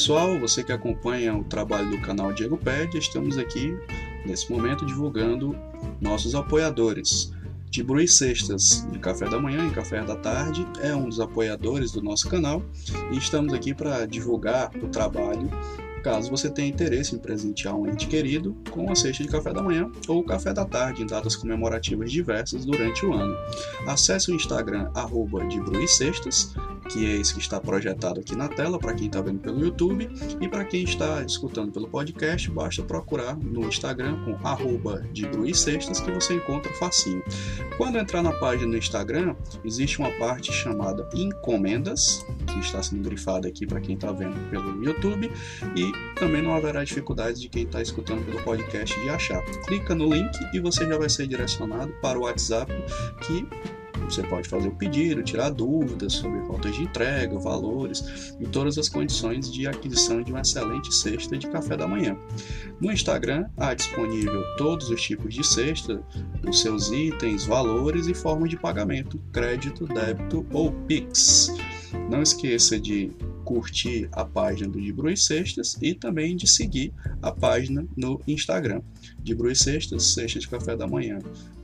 Pessoal, você que acompanha o trabalho do canal Diego Ped, estamos aqui nesse momento divulgando nossos apoiadores. E Sextas, de café da manhã e café da tarde, é um dos apoiadores do nosso canal e estamos aqui para divulgar o trabalho caso você tenha interesse em presentear um ente querido com a cesta de café da manhã ou café da tarde em datas comemorativas diversas durante o ano. Acesse o Instagram arroba de Sextas que é esse que está projetado aqui na tela para quem está vendo pelo YouTube e para quem está escutando pelo podcast, basta procurar no Instagram com arroba de Sextas que você encontra facinho. Quando entrar na página do Instagram, existe uma parte chamada encomendas, que está sendo grifada aqui para quem está vendo pelo YouTube e também não haverá dificuldades de quem está escutando pelo podcast de achar. Clica no link e você já vai ser direcionado para o WhatsApp que você pode fazer o pedido, tirar dúvidas sobre rotas de entrega, valores e todas as condições de aquisição de uma excelente cesta de café da manhã. No Instagram há disponível todos os tipos de cesta, os seus itens, valores e formas de pagamento, crédito, débito ou Pix. Não esqueça de curtir a página do De Bru e Sextas e também de seguir a página no Instagram. De Bru e Sextas, Sexta de Café da Manhã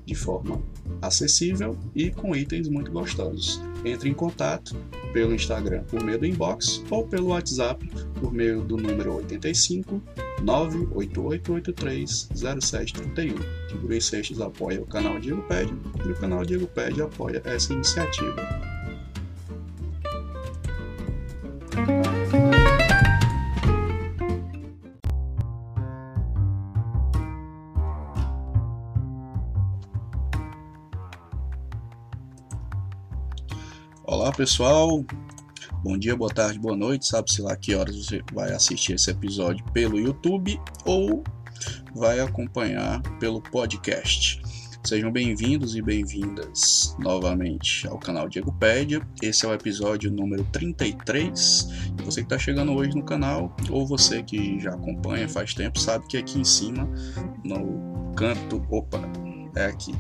de forma acessível e com itens muito gostosos. Entre em contato pelo Instagram por meio do inbox ou pelo WhatsApp por meio do número 85 98883 0731. Figurinha Seixas apoia o canal Diego Pede e o canal Diego Pede apoia essa iniciativa. Pessoal, bom dia, boa tarde, boa noite. Sabe-se lá que horas você vai assistir esse episódio pelo YouTube ou vai acompanhar pelo podcast. Sejam bem-vindos e bem-vindas novamente ao canal Diego Pédia. Esse é o episódio número 33. Você que está chegando hoje no canal, ou você que já acompanha faz tempo, sabe que aqui em cima, no canto. Opa, é aqui.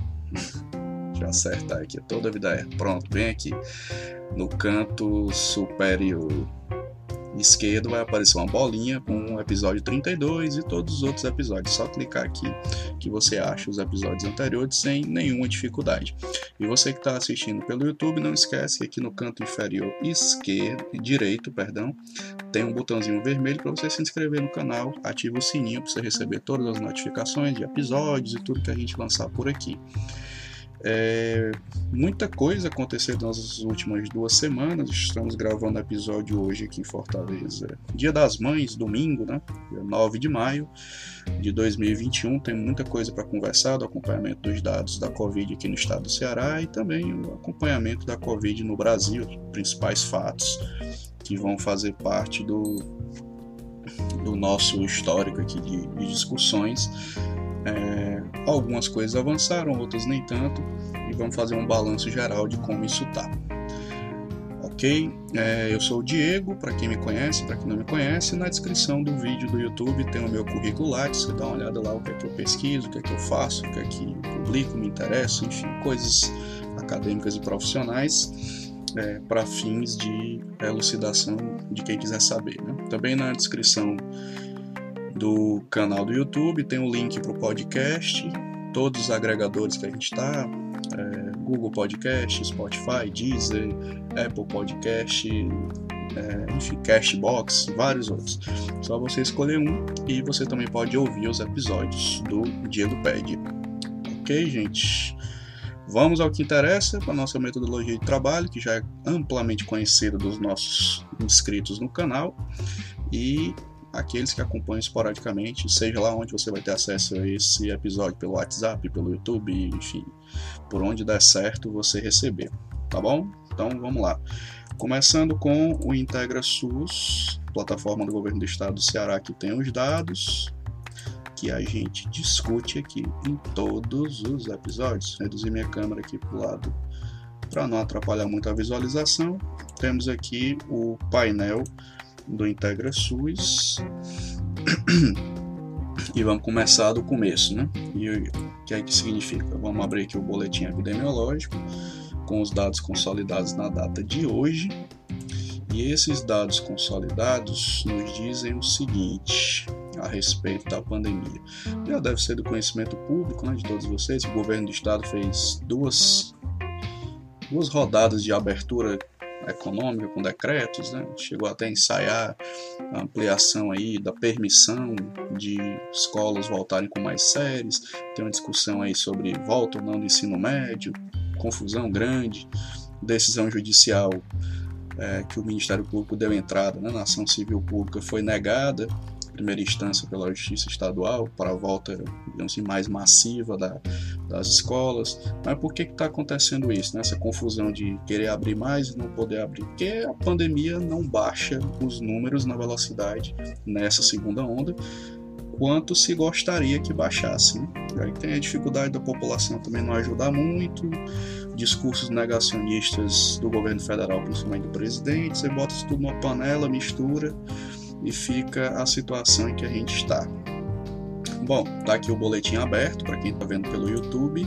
Deixa eu acertar aqui. Toda vida é. Pronto, bem aqui. No canto superior esquerdo vai aparecer uma bolinha com o episódio 32 e todos os outros episódios. Só clicar aqui que você acha os episódios anteriores sem nenhuma dificuldade. E você que está assistindo pelo YouTube, não esquece que aqui no canto inferior esquerdo, direito, perdão, tem um botãozinho vermelho para você se inscrever no canal, ativa o sininho para você receber todas as notificações de episódios e tudo que a gente lançar por aqui. É, muita coisa aconteceu nas últimas duas semanas. Estamos gravando episódio hoje aqui em Fortaleza. Dia das Mães, domingo, né? Dia 9 de maio de 2021. Tem muita coisa para conversar: do acompanhamento dos dados da Covid aqui no estado do Ceará e também o acompanhamento da Covid no Brasil, principais fatos que vão fazer parte do, do nosso histórico aqui de, de discussões é, algumas coisas avançaram, outras nem tanto, e vamos fazer um balanço geral de como isso está. Ok? É, eu sou o Diego, para quem me conhece, para quem não me conhece, na descrição do vídeo do YouTube tem o meu currículo Lattes, você dá uma olhada lá o que é que eu pesquiso, o que é que eu faço, o que é que publico, me interessa, enfim, coisas acadêmicas e profissionais é, para fins de elucidação de quem quiser saber. Né? Também na descrição do canal do YouTube, tem o um link para o podcast. todos os agregadores que a gente está, é, Google Podcast, Spotify, Deezer, Apple Podcast, é, enfim, Cashbox, vários outros. Só você escolher um e você também pode ouvir os episódios do Diego Pede. Ok, gente? Vamos ao que interessa, a nossa metodologia de trabalho, que já é amplamente conhecida dos nossos inscritos no canal. E aqueles que acompanham esporadicamente, seja lá onde você vai ter acesso a esse episódio pelo WhatsApp, pelo YouTube, enfim, por onde der certo você receber, tá bom? Então vamos lá. Começando com o Integra SUS, plataforma do governo do estado do Ceará que tem os dados que a gente discute aqui em todos os episódios. Reduzir minha câmera aqui para o lado para não atrapalhar muito a visualização. Temos aqui o painel do Integra SUS. E vamos começar do começo, né? E o que é que significa? Vamos abrir aqui o boletim epidemiológico com os dados consolidados na data de hoje. E esses dados consolidados nos dizem o seguinte a respeito da pandemia. Já deve ser do conhecimento público né, de todos vocês. O governo do estado fez duas, duas rodadas de abertura econômica com decretos, né? chegou até a ensaiar a ampliação aí da permissão de escolas voltarem com mais séries, tem uma discussão aí sobre volta ou não do ensino médio, confusão grande, decisão judicial é, que o Ministério Público deu entrada né, na ação civil pública foi negada primeira instância pela Justiça Estadual para a volta digamos assim, mais massiva da, das escolas. Mas por que está acontecendo isso? Né? Essa confusão de querer abrir mais e não poder abrir? Porque a pandemia não baixa os números na velocidade nessa segunda onda quanto se gostaria que baixasse. Né? Aí tem a dificuldade da população também não ajudar muito, discursos negacionistas do governo federal, principalmente do presidente, você bota isso tudo numa panela, mistura e fica a situação em que a gente está. Bom, tá aqui o boletim aberto para quem está vendo pelo YouTube.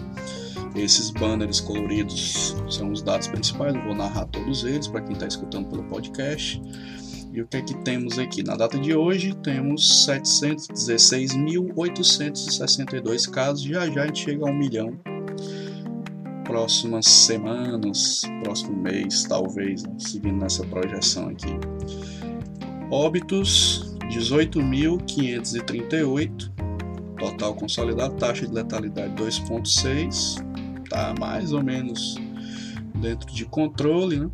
Esses banners coloridos são os dados principais, eu vou narrar todos eles para quem está escutando pelo podcast. E o que é que temos aqui? Na data de hoje, temos 716.862 casos, já já a gente chega a um milhão. Próximas semanas, próximo mês, talvez, né? seguindo nessa projeção aqui. Óbitos 18.538, total consolidado, taxa de letalidade 2,6, tá mais ou menos dentro de controle, né?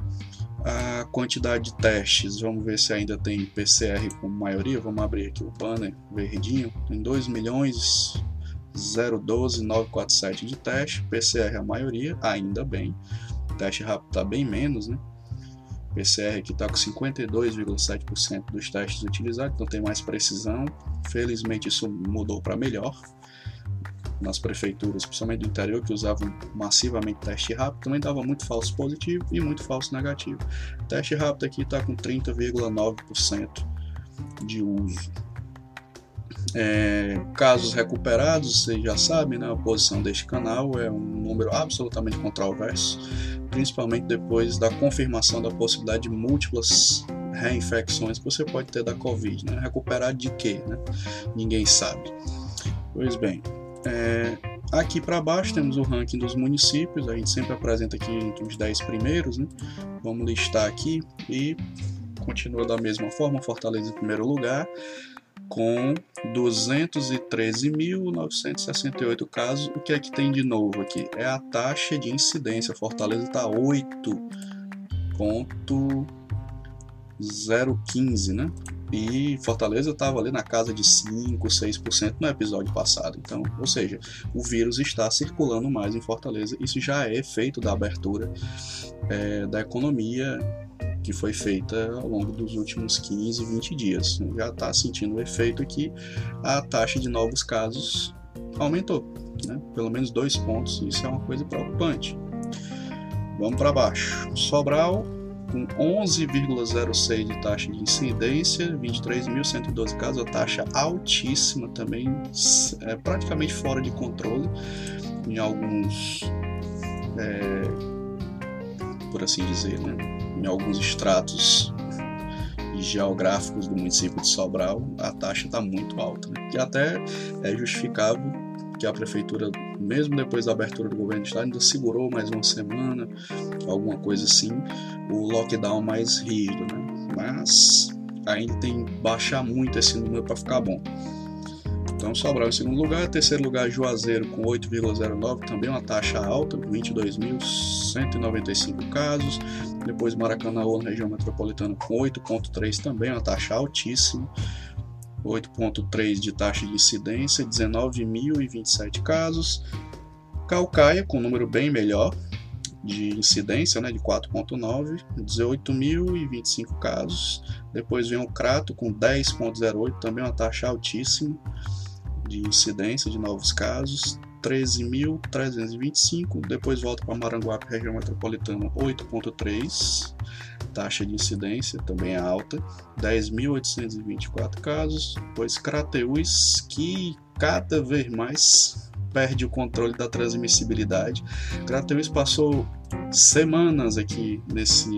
A quantidade de testes, vamos ver se ainda tem PCR como maioria, vamos abrir aqui o banner verdinho, tem 2 milhões 012.947 de teste, PCR a maioria, ainda bem, teste rápido está bem menos, né? PCR que está com 52,7% dos testes utilizados, então tem mais precisão. Felizmente isso mudou para melhor nas prefeituras, principalmente do interior, que usavam massivamente teste rápido, também dava muito falso positivo e muito falso negativo. O teste rápido aqui está com 30,9% de uso. É, casos recuperados, vocês já sabem, né, a posição deste canal é um número absolutamente controverso principalmente depois da confirmação da possibilidade de múltiplas reinfecções que você pode ter da Covid. Né? Recuperar de quê? Né? Ninguém sabe. Pois bem, é, aqui para baixo temos o ranking dos municípios, a gente sempre apresenta aqui entre os 10 primeiros, né? vamos listar aqui e continua da mesma forma, Fortaleza em primeiro lugar, com 213.968 casos. O que é que tem de novo aqui? É a taxa de incidência. Fortaleza está 8,015, né? E Fortaleza estava ali na casa de 5, 6% no episódio passado. Então, ou seja, o vírus está circulando mais em Fortaleza. Isso já é efeito da abertura é, da economia que foi feita ao longo dos últimos 15, 20 dias. Já está sentindo o efeito aqui, a taxa de novos casos aumentou, né? pelo menos dois pontos, isso é uma coisa preocupante. Vamos para baixo. Sobral com 11,06 de taxa de incidência, 23.112 casos, a taxa altíssima também, é praticamente fora de controle em alguns, é, por assim dizer, né? Em alguns estratos geográficos do município de Sobral, a taxa está muito alta. Né? E até é justificável que a prefeitura mesmo depois da abertura do governo do estado, ainda segurou mais uma semana, alguma coisa assim, o lockdown mais rígido, né? Mas ainda tem que baixar muito esse número para ficar bom. Então, Sobral em segundo lugar, terceiro lugar, Juazeiro com 8,09, também uma taxa alta, 22.195 casos. Depois Maracanã, na região metropolitana, com 8,3, também uma taxa altíssima. 8,3 de taxa de incidência, 19.027 casos. Calcaia, com um número bem melhor de incidência, né, de 4,9, 18.025 casos. Depois vem o Crato, com 10,08, também uma taxa altíssima de incidência de novos casos. 13.325, depois volta para Maranguape, região metropolitana, 8,3 taxa de incidência também é alta, 10.824 casos, pois Crateus, que cada vez mais perde o controle da transmissibilidade. Crateus passou semanas aqui nesse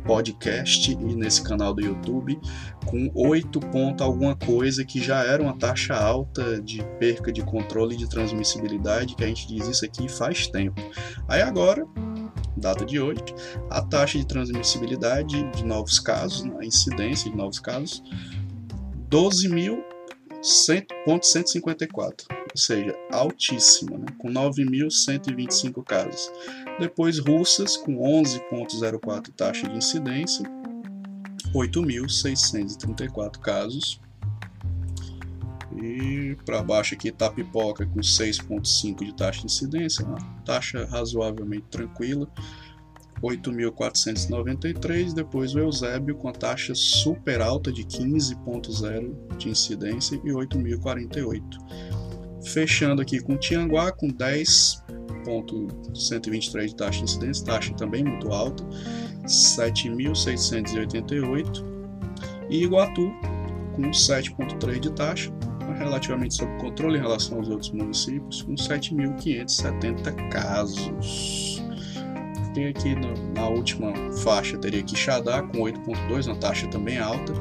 podcast e nesse canal do YouTube com 8 ponto alguma coisa que já era uma taxa alta de perca de controle de transmissibilidade, que a gente diz isso aqui faz tempo. Aí agora data de hoje, a taxa de transmissibilidade de novos casos, né, a incidência de novos casos, 12.154, ou seja, altíssima, né, com 9.125 casos. Depois, russas, com 11,04 taxa de incidência, 8.634 casos. E para baixo aqui tá a pipoca com 6,5 de taxa de incidência, uma taxa razoavelmente tranquila. 8.493, depois o Eusébio com a taxa super alta de 15.0 de incidência e 8.048. Fechando aqui com Tianguá com 10.123 de taxa de incidência, taxa também muito alta, 7.688 e Iguatu com 7.3 de taxa, relativamente sob controle em relação aos outros municípios, com 7.570 casos. Tem aqui no, na última faixa, teria Quixadá com 8.2, uma taxa também alta,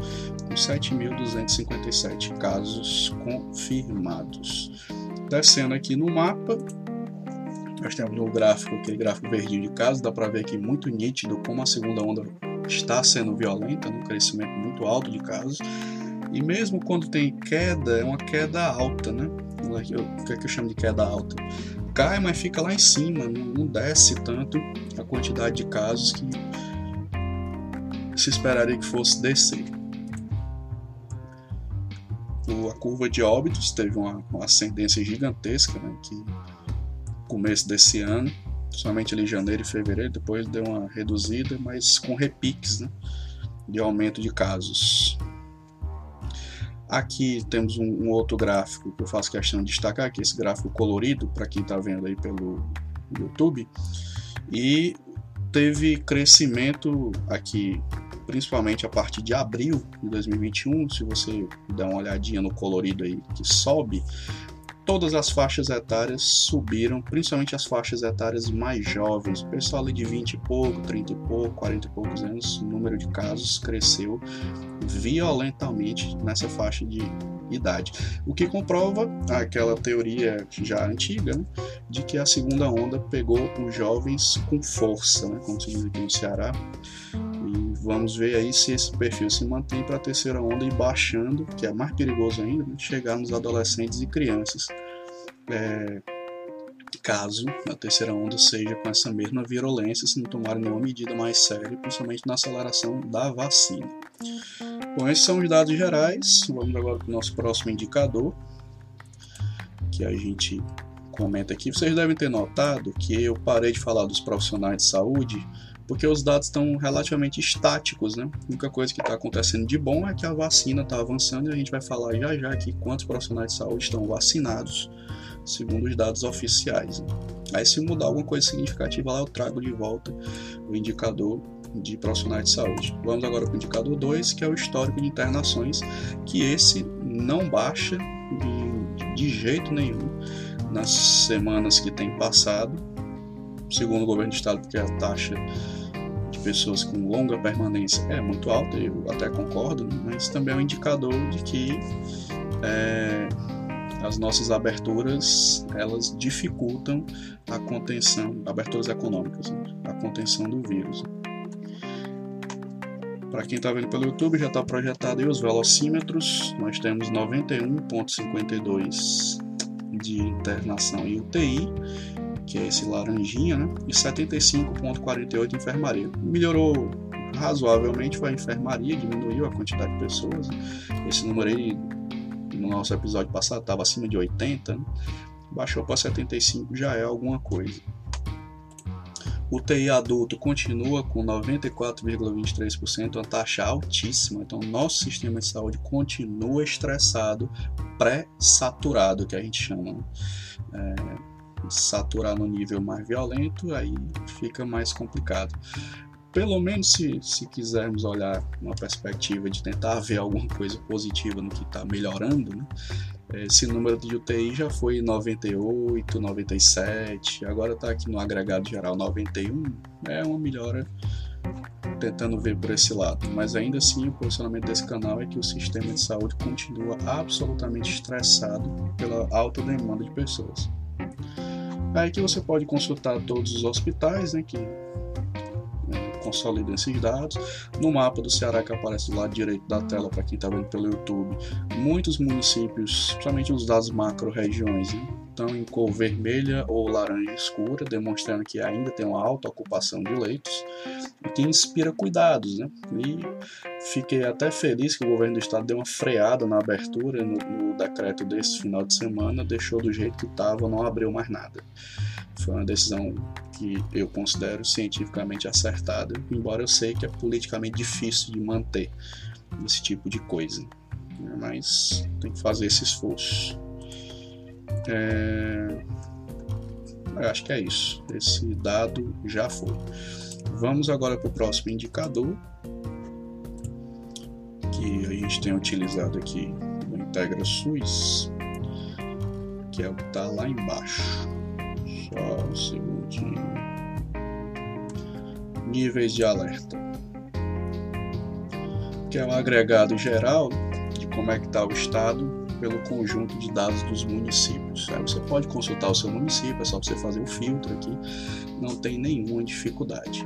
com 7.257 casos confirmados. Descendo aqui no mapa, nós temos no gráfico, aquele gráfico verdinho de casos, dá para ver aqui muito nítido como a segunda onda está sendo violenta, um crescimento muito alto de casos. E mesmo quando tem queda, é uma queda alta, né? O que é que eu chamo de queda alta? Cai, mas fica lá em cima, não desce tanto a quantidade de casos que se esperaria que fosse descer. A curva de óbitos teve uma, uma ascendência gigantesca, né? Que começo desse ano, somente em janeiro e fevereiro, depois deu uma reduzida, mas com repiques, né? De aumento de casos. Aqui temos um, um, outro gráfico que eu faço questão de destacar, aqui esse gráfico colorido, para quem está vendo aí pelo YouTube. E teve crescimento aqui, principalmente a partir de abril de 2021. Se você der uma olhadinha no colorido aí que sobe, todas as faixas etárias subiram, principalmente as faixas etárias mais jovens. O pessoal ali de 20 e pouco, 30 e pouco, 40 e poucos anos, o número de casos cresceu violentamente nessa faixa de idade. O que comprova aquela teoria já antiga né, de que a segunda onda pegou os jovens com força, né, como se diz aqui no Ceará. E vamos ver aí se esse perfil se mantém para a terceira onda e baixando, que é mais perigoso ainda, né, chegar nos adolescentes e crianças. É, caso a terceira onda seja com essa mesma virulência, se não tomarem nenhuma medida mais séria, principalmente na aceleração da vacina. Bom, esses são os dados gerais. Vamos agora para o nosso próximo indicador, que a gente comenta aqui. Vocês devem ter notado que eu parei de falar dos profissionais de saúde porque os dados estão relativamente estáticos, né? A única coisa que está acontecendo de bom é que a vacina está avançando e a gente vai falar já já aqui quantos profissionais de saúde estão vacinados, segundo os dados oficiais. Né? Aí se mudar alguma coisa significativa lá, eu trago de volta o indicador de profissionais de saúde. Vamos agora para o indicador 2, que é o histórico de internações, que esse não baixa de, de jeito nenhum nas semanas que tem passado, segundo o governo do estado, porque a taxa de pessoas com longa permanência é muito alta, eu até concordo, né? mas também é um indicador de que é, as nossas aberturas elas dificultam a contenção, aberturas econômicas, né? a contenção do vírus. Para quem está vendo pelo YouTube, já está projetado aí os velocímetros. Nós temos 91,52 de internação em UTI, que é esse laranjinha, né? e 75,48 enfermaria. Melhorou razoavelmente foi a enfermaria, diminuiu a quantidade de pessoas. Esse número aí, no nosso episódio passado, estava acima de 80, né? baixou para 75, já é alguma coisa. O TI adulto continua com 94,23%, uma taxa altíssima. Então, nosso sistema de saúde continua estressado, pré-saturado, que a gente chama. Né? É, saturar no nível mais violento, aí fica mais complicado pelo menos se, se quisermos olhar uma perspectiva de tentar ver alguma coisa positiva no que está melhorando, né? esse número de UTI já foi 98, 97, agora está aqui no agregado geral 91, é uma melhora tentando ver por esse lado, mas ainda assim o posicionamento desse canal é que o sistema de saúde continua absolutamente estressado pela alta demanda de pessoas. Aí que você pode consultar todos os hospitais, né, que consolida esses dados. No mapa do Ceará que aparece do lado direito da tela para quem está vendo pelo YouTube, muitos municípios, principalmente os dados macro-regiões, né, estão em cor vermelha ou laranja escura, demonstrando que ainda tem uma alta ocupação de leitos, o que inspira cuidados. Né? E fiquei até feliz que o governo do estado deu uma freada na abertura no, no decreto desse final de semana, deixou do jeito que estava, não abriu mais nada. Foi uma decisão que eu considero cientificamente acertada, embora eu sei que é politicamente difícil de manter esse tipo de coisa. Né? Mas tem que fazer esse esforço. É... Eu acho que é isso. Esse dado já foi. Vamos agora para o próximo indicador que a gente tem utilizado aqui no Integra SUS, que é o que está lá embaixo. Só um segundinho. Níveis de alerta. Que é o um agregado geral de como é que está o estado pelo conjunto de dados dos municípios. Aí você pode consultar o seu município, é só você fazer o filtro aqui, não tem nenhuma dificuldade.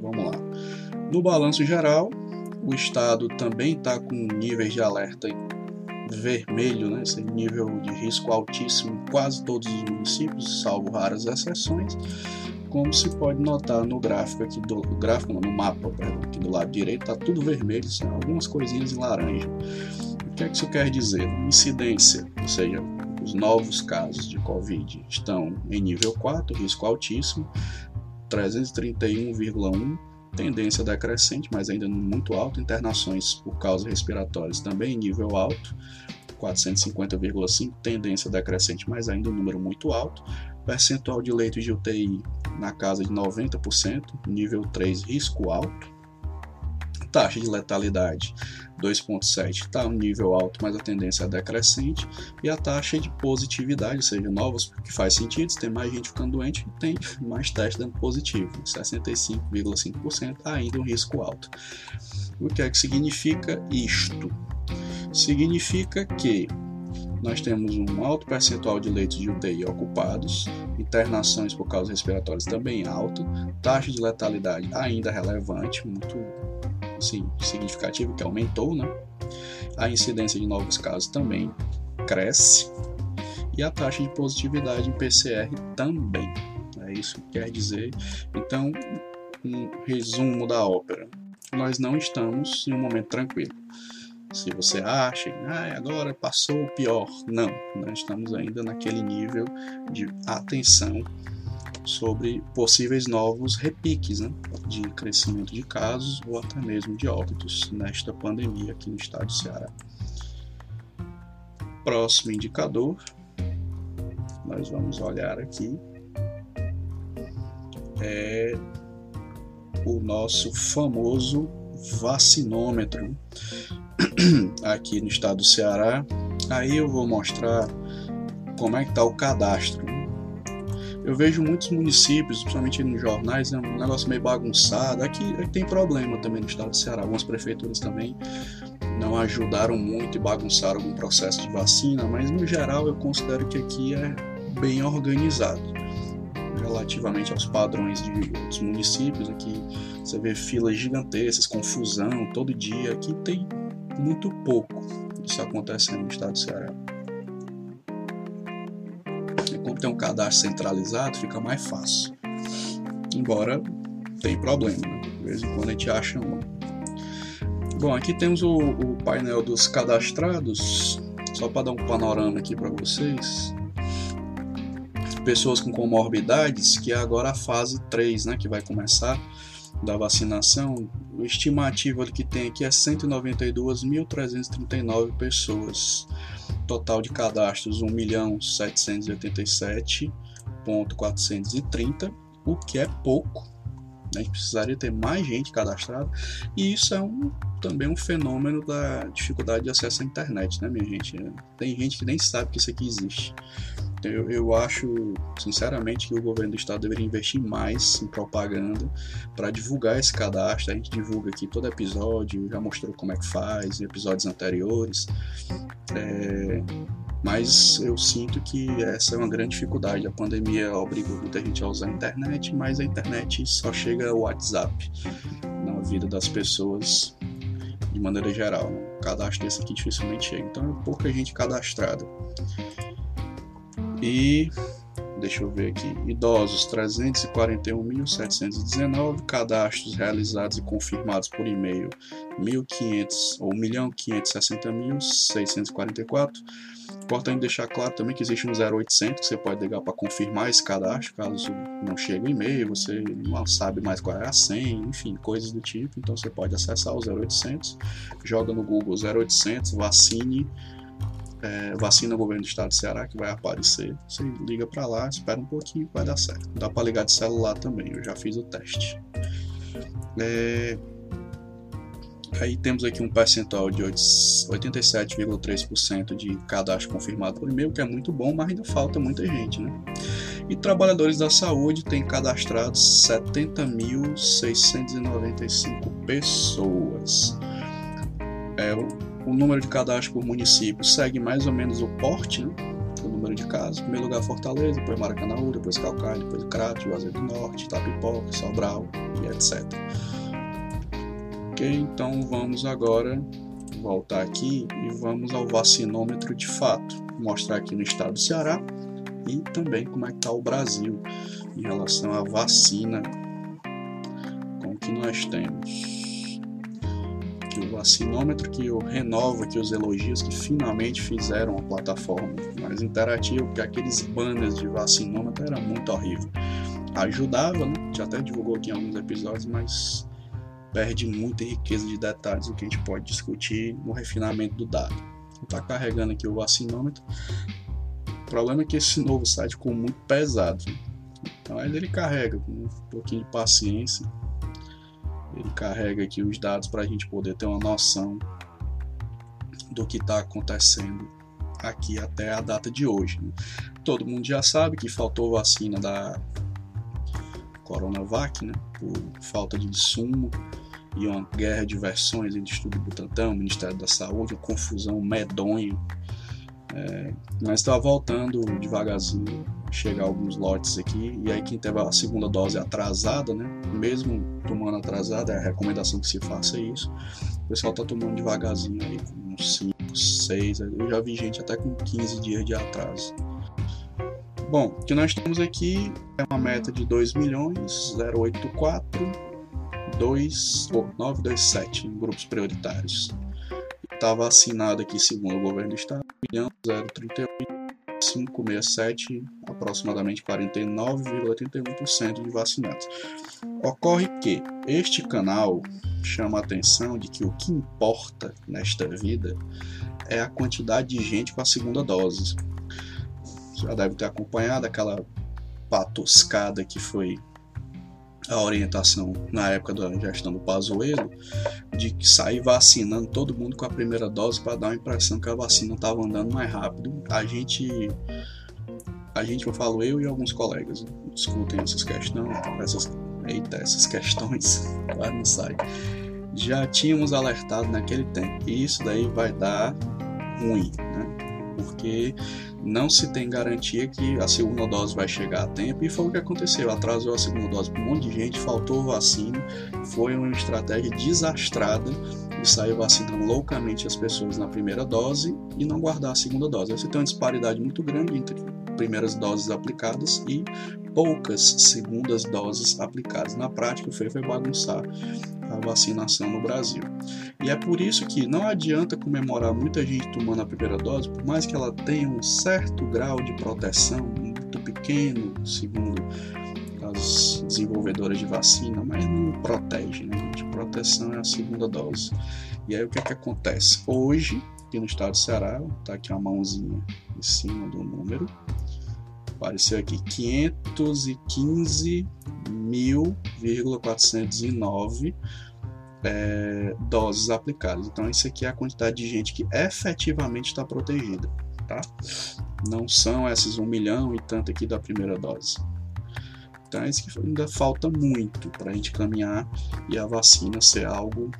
Vamos lá. No balanço geral, o estado também está com níveis de alerta vermelho, né, esse nível de risco altíssimo em quase todos os municípios, salvo raras exceções, como se pode notar no gráfico aqui do gráfico, não, no mapa, perdão, aqui do lado direito, está tudo vermelho, são algumas coisinhas em laranja. O que é que isso quer dizer? Incidência, ou seja, os novos casos de Covid estão em nível 4, risco altíssimo, 331,1 tendência decrescente, mas ainda muito alto. Internações por causas respiratórias também nível alto, 450,5, tendência decrescente, mas ainda um número muito alto. Percentual de leitos de UTI na casa de 90%, nível 3, risco alto. Taxa de letalidade 2,7 está um nível alto, mas a tendência é decrescente. E a taxa de positividade, ou seja, novos, que faz sentido, se tem mais gente ficando doente, tem mais testes dando positivo, 65,5%, ainda um risco alto. O que é que significa isto? Significa que nós temos um alto percentual de leitos de UTI ocupados, internações por causas respiratórias também alta, taxa de letalidade ainda relevante, muito sim, significativo, que aumentou, né? A incidência de novos casos também cresce e a taxa de positividade em PCR também. É isso que quer dizer. Então, um resumo da ópera. Nós não estamos em um momento tranquilo. Se você acha, ah, agora passou o pior. Não, nós estamos ainda naquele nível de atenção sobre possíveis novos repiques né, de crescimento de casos ou até mesmo de óbitos nesta pandemia aqui no estado do Ceará. Próximo indicador, nós vamos olhar aqui, é o nosso famoso vacinômetro aqui no estado do Ceará. Aí eu vou mostrar como é que está o cadastro eu vejo muitos municípios, principalmente nos jornais, é um negócio meio bagunçado. Aqui, aqui tem problema também no estado do Ceará. Algumas prefeituras também não ajudaram muito e bagunçaram o processo de vacina, mas no geral eu considero que aqui é bem organizado relativamente aos padrões de outros municípios. Aqui você vê filas gigantescas, confusão todo dia. Aqui tem muito pouco isso acontecendo no estado do Ceará. Como tem um cadastro centralizado, fica mais fácil. Embora tem problema, né? de vez em quando a gente acha um. Bom, aqui temos o, o painel dos cadastrados, só para dar um panorama aqui para vocês pessoas com comorbidades, que é agora a fase 3, né, que vai começar da vacinação, o estimativo que tem aqui é 192.339 pessoas. Total de cadastros 1.787.430, o que é pouco. A gente precisaria ter mais gente cadastrada. E isso é um, também um fenômeno da dificuldade de acesso à internet, né, minha gente? Tem gente que nem sabe que isso aqui existe. Eu, eu acho, sinceramente, que o governo do estado deveria investir mais em propaganda para divulgar esse cadastro. A gente divulga aqui todo episódio, já mostrou como é que faz em episódios anteriores. É, mas eu sinto que essa é uma grande dificuldade. A pandemia obrigou muita gente a usar a internet, mas a internet só chega ao WhatsApp na vida das pessoas de maneira geral. O cadastro desse aqui dificilmente chega. Então é pouca gente cadastrada. E deixa eu ver aqui, idosos 341.719, cadastros realizados e confirmados por e-mail 1.500 ou 1.560.644. Importante deixar claro também que existe um 0800 que você pode ligar para confirmar esse cadastro, caso não chegue o e-mail, você não sabe mais qual é a senha, enfim, coisas do tipo. Então você pode acessar o 0800, joga no Google 0800, vacine é, vacina governo do estado do Ceará que vai aparecer. Você liga para lá, espera um pouquinho, vai dar certo. Dá para ligar de celular também, eu já fiz o teste. É, aí temos aqui um percentual de 87,3% de cadastro confirmado por e-mail, que é muito bom, mas ainda falta muita gente, né? E trabalhadores da saúde têm cadastrados 70.695 pessoas. É, o número de cadastros por município segue mais ou menos o porte, né? o número de casos. Em primeiro lugar, Fortaleza, depois Maracanã, depois Calcaia, depois Crato, Juazeiro do Norte, Tapipoca, Sobral e etc. Ok, então vamos agora voltar aqui e vamos ao vacinômetro de fato. Mostrar aqui no estado do Ceará e também como é que está o Brasil em relação à vacina com que nós temos o vacinômetro que eu renovo aqui os elogios que finalmente fizeram a plataforma mais interativa, porque aqueles banners de vacinômetro era muito horrível. Ajudava, né? Já até divulgou aqui em alguns episódios, mas perde muita riqueza de detalhes o que a gente pode discutir no refinamento do dado. Está carregando aqui o vacinômetro. O problema é que esse novo site ficou muito pesado. Então ele carrega com um pouquinho de paciência ele carrega aqui os dados para a gente poder ter uma noção do que está acontecendo aqui até a data de hoje. Né? Todo mundo já sabe que faltou vacina da Coronavac, né? por falta de insumo e uma guerra de versões entre Estudo Butantan, o Ministério da Saúde, uma confusão medonha. É, mas está voltando devagarzinho chegar alguns lotes aqui, e aí quem teve a segunda dose atrasada, né, mesmo tomando atrasada, é a recomendação que se faça isso, o pessoal tá tomando devagarzinho aí, com uns 5, 6, eu já vi gente até com 15 dias de atraso. Bom, o que nós temos aqui é uma meta de 2 milhões 084 2, oh, 927 em grupos prioritários. Está vacinado aqui, segundo o governo do estado, 1 milhão 038 567, aproximadamente 49,81% de vacinados. Ocorre que este canal chama a atenção de que o que importa nesta vida é a quantidade de gente com a segunda dose. Já deve ter acompanhado aquela patuscada que foi a orientação na época da gestão do Pazuello de sair vacinando todo mundo com a primeira dose para dar a impressão que a vacina estava andando mais rápido. A gente, a gente, eu falo eu e alguns colegas discutem essas questões, essas, eita, essas questões, claro, não sai. já tínhamos alertado naquele tempo. E isso daí vai dar ruim, né? Porque não se tem garantia que a segunda dose vai chegar a tempo e foi o que aconteceu. Atrasou a segunda dose para um monte de gente, faltou vacina, foi uma estratégia desastrada de sair vacinando loucamente as pessoas na primeira dose e não guardar a segunda dose. Você tem uma disparidade muito grande entre primeiras doses aplicadas e poucas segundas doses aplicadas. Na prática, o foi, foi bagunçar a vacinação no Brasil. E é por isso que não adianta comemorar muita gente tomando a primeira dose, por mais que ela tenha um certo grau de proteção, muito pequeno, segundo as desenvolvedoras de vacina, mas não protege, né? De proteção é a segunda dose. E aí o que é que acontece? Hoje, aqui no estado do Ceará, tá aqui uma mãozinha em cima do número, apareceu aqui 515.409 é, doses aplicadas. Então, isso aqui é a quantidade de gente que efetivamente está protegida, tá? Não são esses um milhão e tanto aqui da primeira dose. Então, é isso que ainda falta muito para a gente caminhar e a vacina ser algo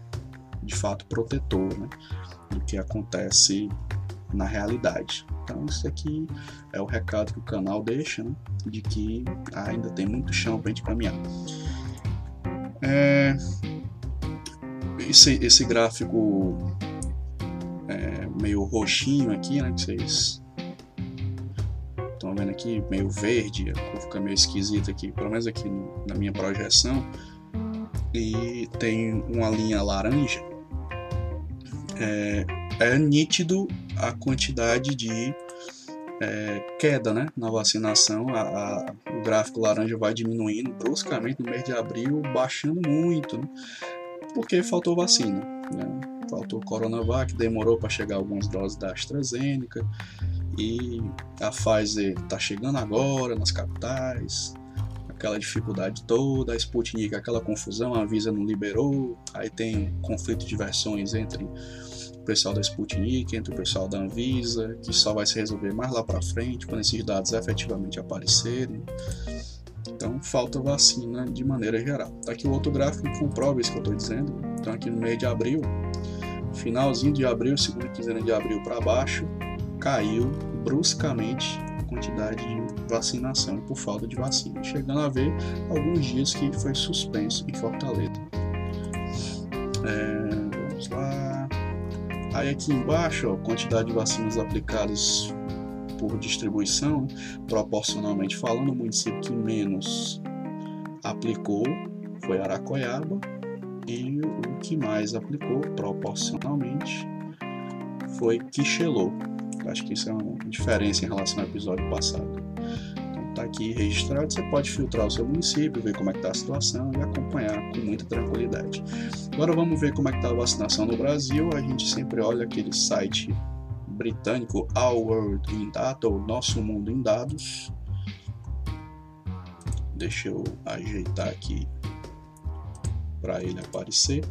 de fato protetor, né? Do que acontece na realidade. Então, isso aqui é o recado que o canal deixa, né? de que ainda tem muito chão para a gente caminhar. É, esse, esse gráfico é, meio roxinho aqui, né, que vocês estão vendo aqui, meio verde, a cor fica meio esquisita aqui, pelo menos aqui no, na minha projeção, e tem uma linha laranja, é, é nítido a quantidade de é, queda né, na vacinação, a, a, o gráfico laranja vai diminuindo bruscamente no mês de abril, baixando muito, né, porque faltou vacina. Né, faltou Coronavac, demorou para chegar algumas doses da AstraZeneca, e a Pfizer está chegando agora nas capitais, aquela dificuldade toda, a Sputnik, aquela confusão, a Visa não liberou, aí tem conflito de versões entre pessoal da Sputnik, entre o pessoal da Anvisa, que só vai se resolver mais lá para frente, quando esses dados efetivamente aparecerem. Então, falta vacina de maneira geral. Tá aqui o outro gráfico que comprova isso que eu estou dizendo. Então, aqui no mês de abril, finalzinho de abril, segunda quinzena de abril para baixo, caiu bruscamente a quantidade de vacinação por falta de vacina, chegando a ver alguns dias que foi suspenso em Fortaleza. É, vamos lá. Aí aqui embaixo, ó, quantidade de vacinas aplicadas por distribuição, proporcionalmente falando, o município que menos aplicou foi Aracoiaba e o que mais aplicou proporcionalmente foi Quixelô. Acho que isso é uma diferença em relação ao episódio passado está aqui registrado, você pode filtrar o seu município, ver como é que está a situação e acompanhar com muita tranquilidade. Agora vamos ver como é que está a vacinação no Brasil. A gente sempre olha aquele site britânico Our World in Data, ou Nosso Mundo em Dados. Deixa eu ajeitar aqui para ele aparecer.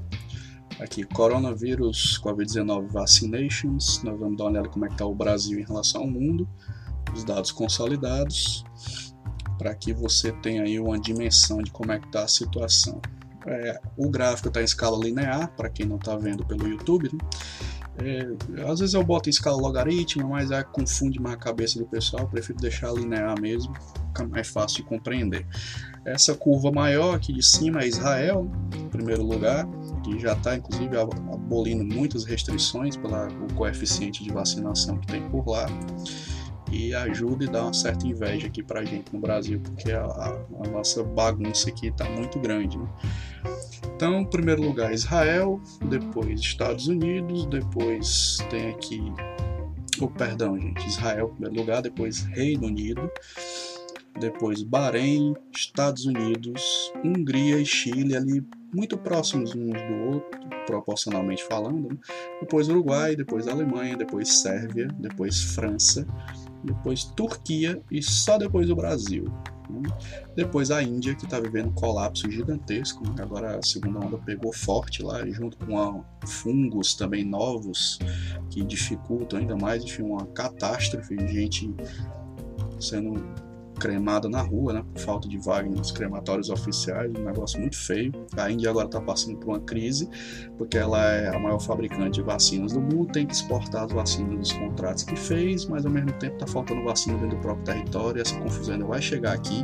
Aqui, Coronavírus Covid-19 Vaccinations. Nós vamos dar uma olhada como é que está o Brasil em relação ao mundo os dados consolidados para que você tenha aí uma dimensão de como é que está a situação. É, o gráfico está em escala linear, para quem não está vendo pelo YouTube. Né? É, às vezes eu boto em escala logarítmica, mas é, confunde mais a cabeça do pessoal. Eu prefiro deixar linear mesmo, fica mais fácil de compreender. Essa curva maior aqui de cima é Israel, em primeiro lugar, que já está inclusive abolindo muitas restrições pelo coeficiente de vacinação que tem por lá e ajuda e dá uma certa inveja aqui pra gente no Brasil, porque a, a, nossa bagunça aqui tá muito grande. Né? Então, em primeiro lugar, Israel, depois Estados Unidos, depois tem aqui. Oh, perdão, gente. Israel, em primeiro lugar, depois Reino Unido, depois Bahrein, Estados Unidos, Hungria e Chile, ali muito próximos uns do outro, proporcionalmente falando. Né? Depois Uruguai, depois Alemanha, depois Sérvia, depois França, depois Turquia e só depois o Brasil. Né? Depois a Índia, que está vivendo um colapso gigantesco, né? agora a segunda onda pegou forte lá, junto com fungos também novos, que dificultam ainda mais, enfim, uma catástrofe, gente sendo cremada na rua, né? Por falta de vaga nos crematórios oficiais, um negócio muito feio. A Índia agora está passando por uma crise, porque ela é a maior fabricante de vacinas do mundo, tem que exportar as vacinas dos contratos que fez, mas ao mesmo tempo está faltando vacina dentro do próprio território. Essa confusão ainda vai chegar aqui.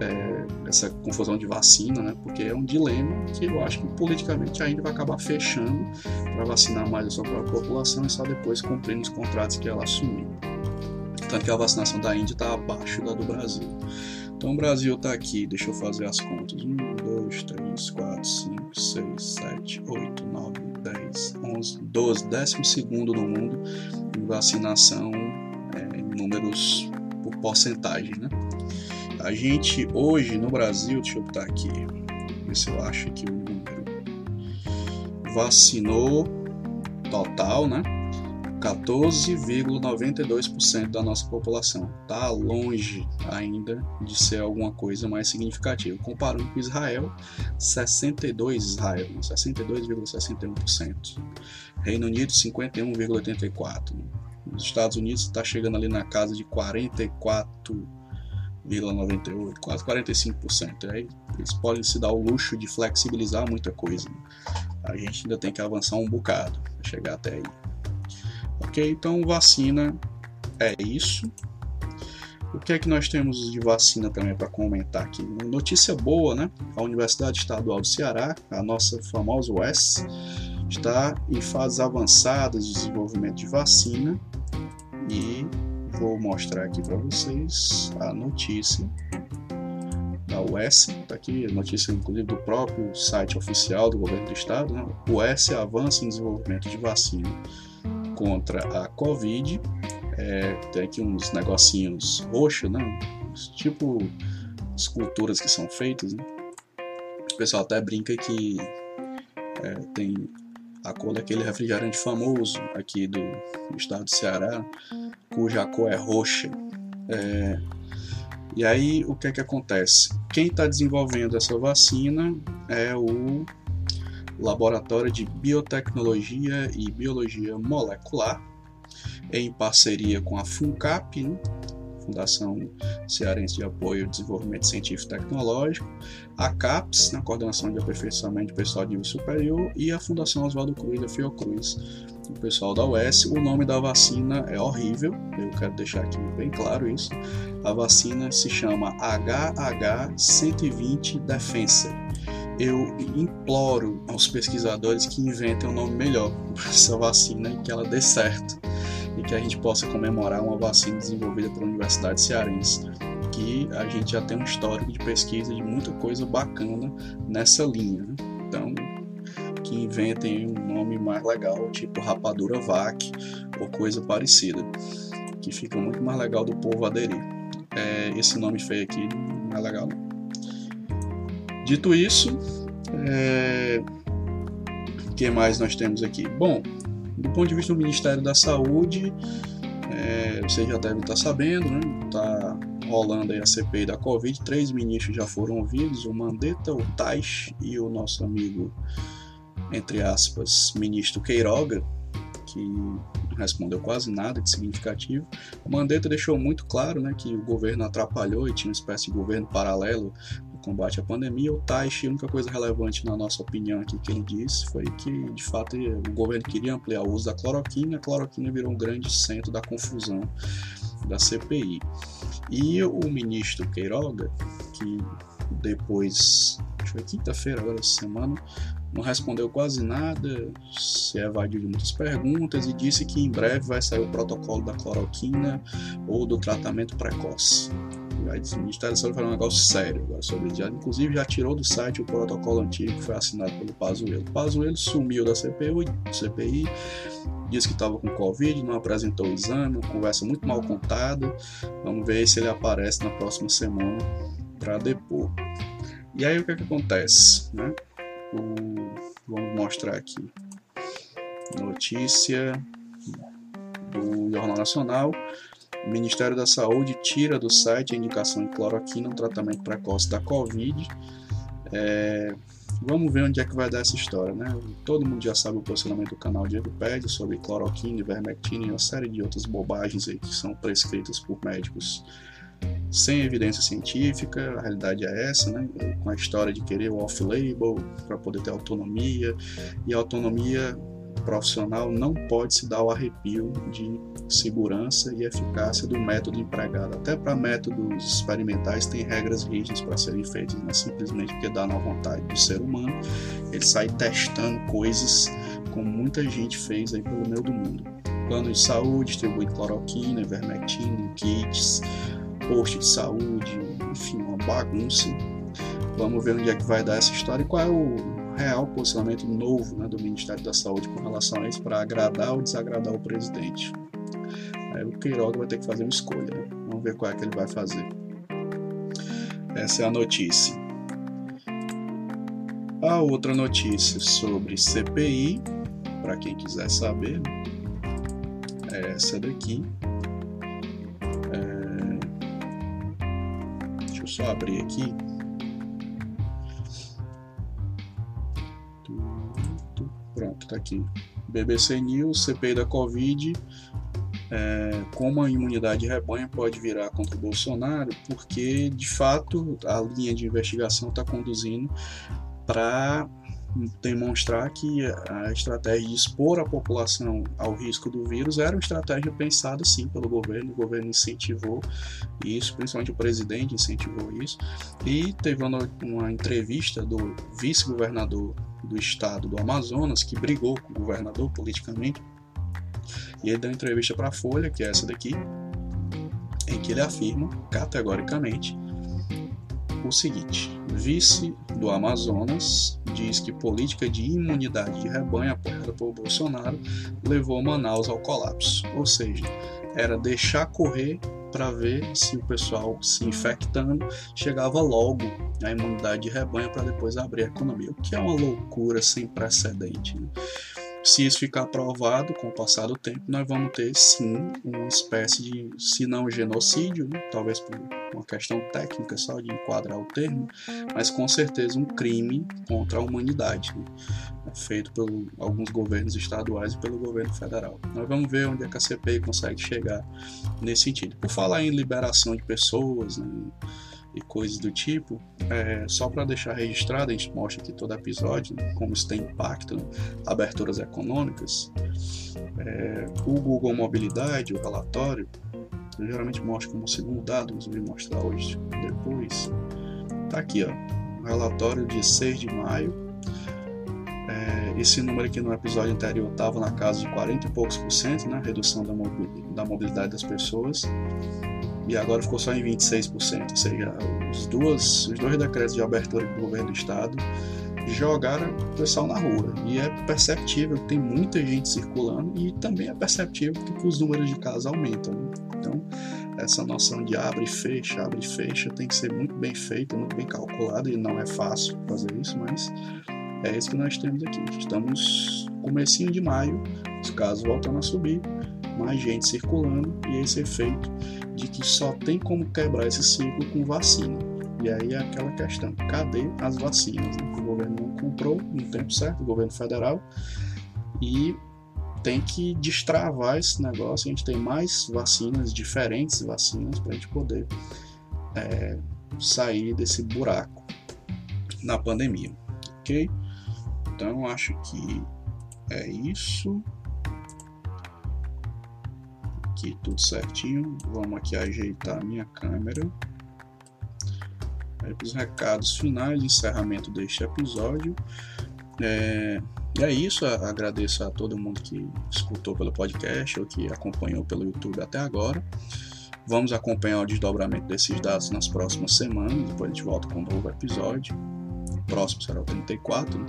É, essa confusão de vacina, né? Porque é um dilema que eu acho que politicamente ainda vai acabar fechando para vacinar mais a sua própria população e só depois cumprindo os contratos que ela assumiu. Tanto que a vacinação da Índia está abaixo da do Brasil. Então o Brasil está aqui, deixa eu fazer as contas: 1, 2, 3, 4, 5, 6, 7, 8, 9, 10, 11, 12, décimo segundo no mundo em vacinação é, em números por porcentagem, né? A gente hoje no Brasil, deixa eu botar aqui, ver se eu acho aqui o número, vacinou total, né? 14,92% da nossa população. Está longe ainda de ser alguma coisa mais significativa. Comparando com Israel, 62 Israel, 62,61%. Reino Unido 51,84%. Nos Estados Unidos está chegando ali na casa de 44,98%, quase 45%. Aí eles podem se dar o luxo de flexibilizar muita coisa. A gente ainda tem que avançar um bocado para chegar até aí. Ok, então vacina é isso. O que é que nós temos de vacina também para comentar aqui? Notícia boa, né? A Universidade Estadual do Ceará, a nossa famosa UES, está em fases avançadas de desenvolvimento de vacina e vou mostrar aqui para vocês a notícia da UES, está aqui a notícia inclusive do próprio site oficial do governo do estado, né? UES avança em desenvolvimento de vacina contra a Covid. É, tem aqui uns negocinhos roxos, né? Tipo esculturas que são feitas. Né? O pessoal até brinca que é, tem a cor daquele refrigerante famoso aqui do, do estado do Ceará, cuja cor é roxa. É, e aí o que é que acontece? Quem está desenvolvendo essa vacina é o Laboratório de Biotecnologia e Biologia Molecular, em parceria com a FUNCAP, né? Fundação Cearense de Apoio ao Desenvolvimento Científico e Tecnológico, a CAPES, na? Coordenação de Aperfeiçoamento de Pessoal de Nível Superior, e a Fundação Oswaldo Cruz da Fiocruz, o pessoal da UES. O nome da vacina é horrível, eu quero deixar aqui bem claro isso. A vacina se chama HH120 Defensa eu imploro aos pesquisadores que inventem um nome melhor para essa vacina e que ela dê certo e que a gente possa comemorar uma vacina desenvolvida pela Universidade Cearense, que a gente já tem um histórico de pesquisa de muita coisa bacana nessa linha. Né? Então, que inventem um nome mais legal, tipo Rapadura VAC ou coisa parecida, que fica muito mais legal do povo aderir. É, esse nome feio aqui não é legal não. Dito isso, é... o que mais nós temos aqui? Bom, do ponto de vista do Ministério da Saúde, é... você já deve estar sabendo, né? Está rolando aí a CPI da Covid, três ministros já foram ouvidos, o Mandetta, o Tais e o nosso amigo, entre aspas, ministro Queiroga, que não respondeu quase nada de significativo. O Mandetta deixou muito claro né, que o governo atrapalhou e tinha uma espécie de governo paralelo combate à pandemia, o Taishi, a única coisa relevante na nossa opinião aqui que ele disse foi que, de fato, o governo queria ampliar o uso da cloroquina, a cloroquina virou um grande centro da confusão da CPI. E o ministro Queiroga, que depois, acho que foi quinta-feira agora essa semana, não respondeu quase nada, se evadiu de muitas perguntas e disse que em breve vai sair o protocolo da cloroquina ou do tratamento precoce. O Ministério da Saúde falou um negócio sério agora sobre isso. Inclusive já tirou do site o protocolo antigo que foi assinado pelo Pazuello. O Pazuello sumiu da CPI, CPI disse que estava com Covid, não apresentou o exame, conversa muito mal contada. Vamos ver se ele aparece na próxima semana para depor. E aí o que, é que acontece? Né? O, vamos mostrar aqui. Notícia do Jornal Nacional. O Ministério da Saúde tira do site a indicação de cloroquina no tratamento precoce da Covid. É, vamos ver onde é que vai dar essa história, né? Todo mundo já sabe o posicionamento do canal Diego Pede sobre cloroquina, ivermectina e uma série de outras bobagens aí que são prescritas por médicos sem evidência científica, a realidade é essa, né? com a história de querer o off-label para poder ter autonomia, e a autonomia profissional não pode se dar o arrepio de segurança e eficácia do método empregado. Até para métodos experimentais tem regras rígidas para serem feitas, não é simplesmente porque dá na vontade do ser humano. Ele sai testando coisas como muita gente fez aí pelo meio do mundo. Plano de saúde, distribui cloroquina, ivermectina, kits, posto de saúde, enfim, uma bagunça. Vamos ver onde é que vai dar essa história e qual é o real posicionamento novo né, do Ministério da Saúde com relação a isso para agradar ou desagradar o presidente. Aí o Queiroga vai ter que fazer uma escolha. Né? Vamos ver qual é que ele vai fazer. Essa é a notícia. A outra notícia sobre CPI, para quem quiser saber, né, é essa daqui. É... Deixa eu só abrir aqui. Pronto, tá aqui. BBC News, CPI da Covid, é, como a imunidade de rebanho pode virar contra o Bolsonaro, porque de fato a linha de investigação está conduzindo para demonstrar que a estratégia de expor a população ao risco do vírus era uma estratégia pensada sim pelo governo, o governo incentivou isso, principalmente o presidente incentivou isso, e teve uma, uma entrevista do vice-governador do estado do Amazonas, que brigou com o governador politicamente, e ele deu uma entrevista para a Folha, que é essa daqui, em que ele afirma categoricamente o seguinte: vice do Amazonas diz que política de imunidade de rebanho apoiada por Bolsonaro levou Manaus ao colapso, ou seja, era deixar correr para ver se o pessoal se infectando chegava logo à imunidade de rebanho para depois abrir a economia, o que é uma loucura sem precedente. Né? Se isso ficar provado com o passar do tempo, nós vamos ter sim uma espécie de, se não genocídio, né? talvez por uma questão técnica só de enquadrar o termo, mas com certeza um crime contra a humanidade, né? feito por alguns governos estaduais e pelo governo federal. Nós vamos ver onde é a CPI consegue chegar nesse sentido. Por falar em liberação de pessoas, né? E coisas do tipo, é, só para deixar registrado, a gente mostra aqui todo episódio, né, como isso tem impacto, né, aberturas econômicas. É, o Google Mobilidade, o relatório, eu geralmente mostra como segundo dado, mas eu vou mostrar hoje depois. Tá aqui, ó, relatório de 6 de maio. É, esse número aqui no episódio anterior estava na casa de 40 e poucos por cento, né, redução da mobilidade das pessoas e agora ficou só em 26%, ou seja, os, duas, os dois decretos de abertura do governo do estado jogaram o pessoal na rua. E é perceptível que tem muita gente circulando e também é perceptível que os números de casos aumentam. Né? Então, essa noção de abre e fecha, abre e fecha tem que ser muito bem feita, muito bem calculada e não é fácil fazer isso, mas é isso que nós temos aqui. Estamos comecinho de maio, os casos voltando a subir, mais gente circulando e esse efeito de que só tem como quebrar esse ciclo com vacina. E aí é aquela questão: cadê as vacinas? Né? O governo não comprou no tempo certo, o governo federal, e tem que destravar esse negócio. A gente tem mais vacinas, diferentes vacinas, para a gente poder é, sair desse buraco na pandemia, ok? Então acho que é isso aqui tudo certinho. Vamos aqui ajeitar a minha câmera. Aí os recados finais, encerramento deste episódio. É, é isso, agradeço a todo mundo que escutou pelo podcast ou que acompanhou pelo YouTube até agora. Vamos acompanhar o desdobramento desses dados nas próximas semanas, depois a gente volta com um novo episódio. O próximo será o 34. Né?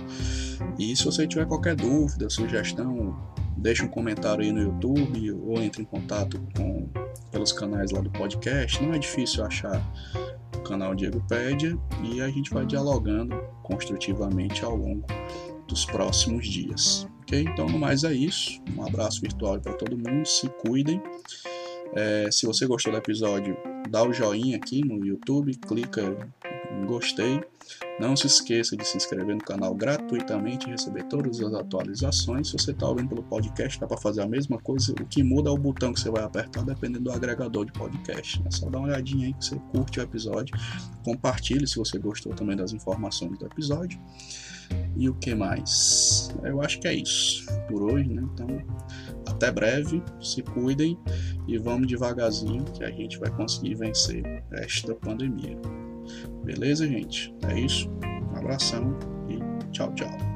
E se você tiver qualquer dúvida, sugestão, deixe um comentário aí no YouTube ou entre em contato com pelos canais lá do podcast. Não é difícil achar o canal Diego Pédia e a gente vai dialogando construtivamente ao longo dos próximos dias. Ok? Então, no mais é isso. Um abraço virtual para todo mundo. Se cuidem. É, se você gostou do episódio, dá o joinha aqui no YouTube, clica um gostei. Não se esqueça de se inscrever no canal gratuitamente e receber todas as atualizações. Se você está ouvindo pelo podcast, dá para fazer a mesma coisa. O que muda é o botão que você vai apertar dependendo do agregador de podcast. É só dar uma olhadinha aí que você curte o episódio. Compartilhe se você gostou também das informações do episódio. E o que mais? Eu acho que é isso por hoje, né? Então, até breve, se cuidem e vamos devagarzinho que a gente vai conseguir vencer esta pandemia. Beleza, gente? É isso. Um abração e tchau, tchau.